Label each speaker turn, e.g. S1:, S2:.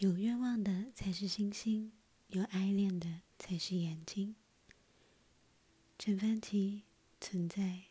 S1: 有愿望的才是星星，有爱恋的才是眼睛。陈凡奇存在。